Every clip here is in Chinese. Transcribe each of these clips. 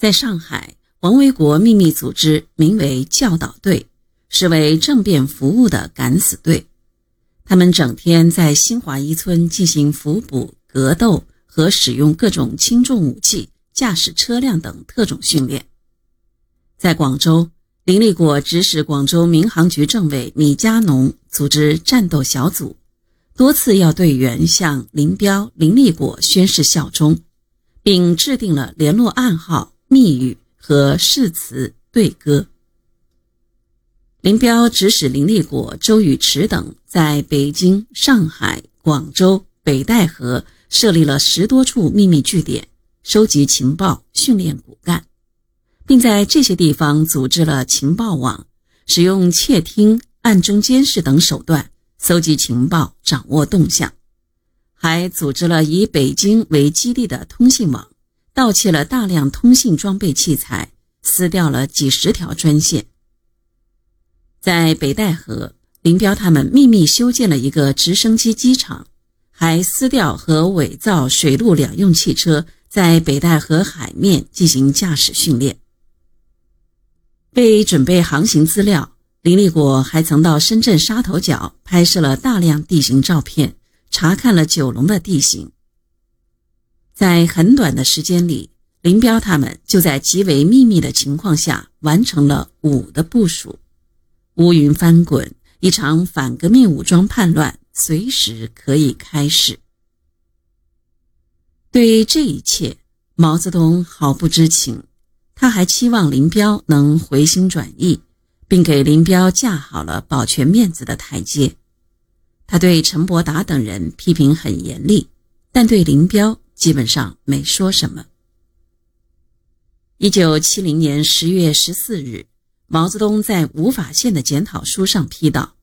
在上海，王维国秘密组织名为教导队，是为政变服务的敢死队。他们整天在新华一村进行伏捕、格斗和使用各种轻重武器、驾驶车辆等特种训练。在广州，林立果指使广州民航局政委米加农组织战斗小组，多次要队员向林彪、林立果宣誓效忠，并制定了联络暗号。密语和誓词对歌。林彪指使林立果、周宇驰等在北京、上海、广州、北戴河设立了十多处秘密据点，收集情报、训练骨干，并在这些地方组织了情报网，使用窃听、暗中监视等手段搜集情报、掌握动向，还组织了以北京为基地的通信网。盗窃了大量通信装备器材，撕掉了几十条专线。在北戴河，林彪他们秘密修建了一个直升机机场，还撕掉和伪造水陆两用汽车，在北戴河海面进行驾驶训练。为准备航行资料，林立果还曾到深圳沙头角拍摄了大量地形照片，查看了九龙的地形。在很短的时间里，林彪他们就在极为秘密的情况下完成了武的部署。乌云翻滚，一场反革命武装叛乱随时可以开始。对于这一切，毛泽东毫不知情。他还期望林彪能回心转意，并给林彪架好了保全面子的台阶。他对陈伯达等人批评很严厉，但对林彪。基本上没说什么。一九七零年十月十四日，毛泽东在吴法宪的检讨书上批道：“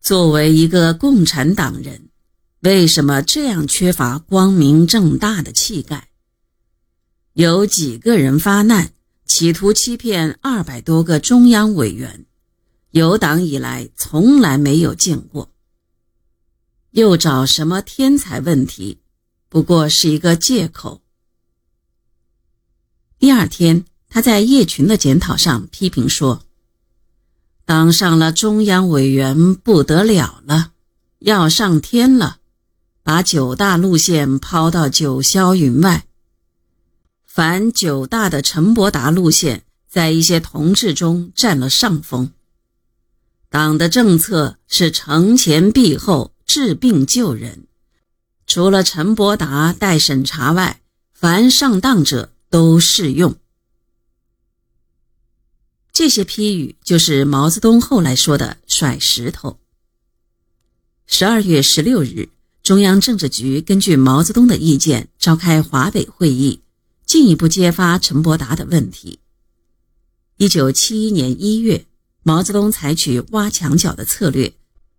作为一个共产党人，为什么这样缺乏光明正大的气概？有几个人发难，企图欺骗二百多个中央委员，有党以来从来没有见过。又找什么天才问题？”不过是一个借口。第二天，他在叶群的检讨上批评说：“当上了中央委员不得了了，要上天了，把九大路线抛到九霄云外。凡九大的陈伯达路线，在一些同志中占了上风。党的政策是惩前毖后，治病救人。”除了陈伯达待审查外，凡上当者都适用。这些批语就是毛泽东后来说的“甩石头”。十二月十六日，中央政治局根据毛泽东的意见召开华北会议，进一步揭发陈伯达的问题。一九七一年一月，毛泽东采取挖墙脚的策略，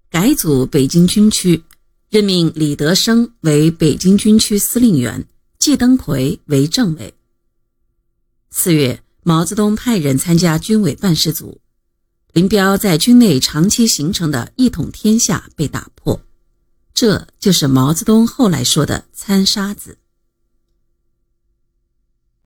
改组北京军区。任命李德生为北京军区司令员，季登奎为政委。四月，毛泽东派人参加军委办事组，林彪在军内长期形成的一统天下被打破，这就是毛泽东后来说的“参沙子”。